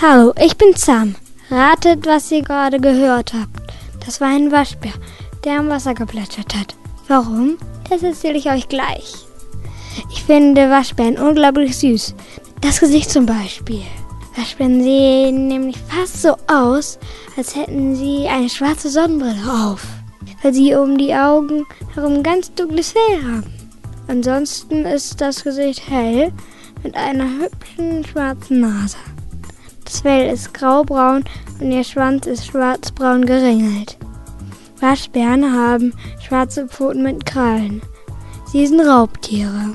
Hallo, ich bin Sam. Ratet, was ihr gerade gehört habt. Das war ein Waschbär, der am Wasser geplätschert hat. Warum? Das erzähle ich euch gleich. Ich finde Waschbären unglaublich süß. Das Gesicht zum Beispiel. Waschbären sehen nämlich fast so aus, als hätten sie eine schwarze Sonnenbrille auf, weil sie um die Augen herum ganz dunkles Fell haben. Ansonsten ist das Gesicht hell mit einer hübschen schwarzen Nase. Das Fell ist graubraun und ihr Schwanz ist schwarzbraun geringelt. Waschbären haben schwarze Pfoten mit Krallen. Sie sind Raubtiere.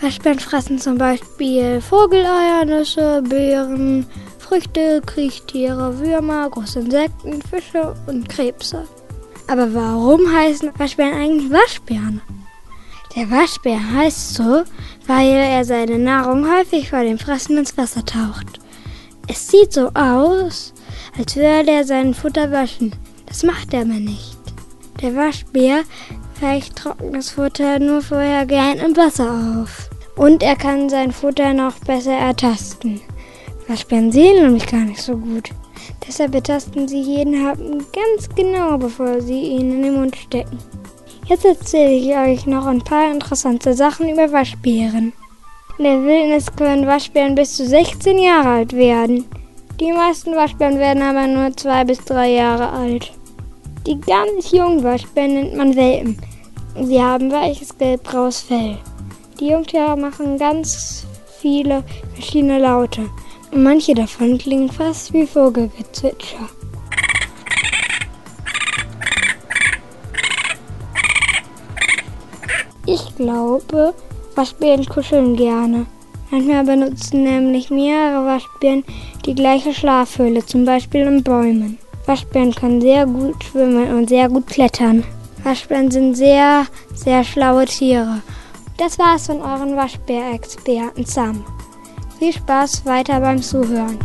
Waschbären fressen zum Beispiel Vogeleier, Nüsse, Beeren, Früchte, Kriechtiere, Würmer, große Insekten, Fische und Krebse. Aber warum heißen Waschbären eigentlich Waschbären? Der Waschbär heißt so, weil er seine Nahrung häufig vor dem Fressen ins Wasser taucht. Es sieht so aus, als würde er sein Futter waschen. Das macht er aber nicht. Der Waschbär weicht trockenes Futter nur vorher gern im Wasser auf. Und er kann sein Futter noch besser ertasten. Waschbären sehen nämlich gar nicht so gut. Deshalb betasten sie jeden Happen ganz genau, bevor sie ihn in den Mund stecken. Jetzt erzähle ich euch noch ein paar interessante Sachen über Waschbären. In der Wildnis können Waschbären bis zu 16 Jahre alt werden. Die meisten Waschbären werden aber nur zwei bis drei Jahre alt. Die ganz jungen Waschbären nennt man Welpen. Sie haben weiches gelbgraues Fell. Die Jungtiere machen ganz viele verschiedene Laute. Und manche davon klingen fast wie Vogelgezwitscher. Ich glaube, Waschbären kuscheln gerne. Manchmal benutzen nämlich mehrere Waschbären die gleiche Schlafhöhle, zum Beispiel in Bäumen. Waschbären können sehr gut schwimmen und sehr gut klettern. Waschbären sind sehr, sehr schlaue Tiere. Das war's von euren Waschbärexperten Sam. Viel Spaß weiter beim Zuhören.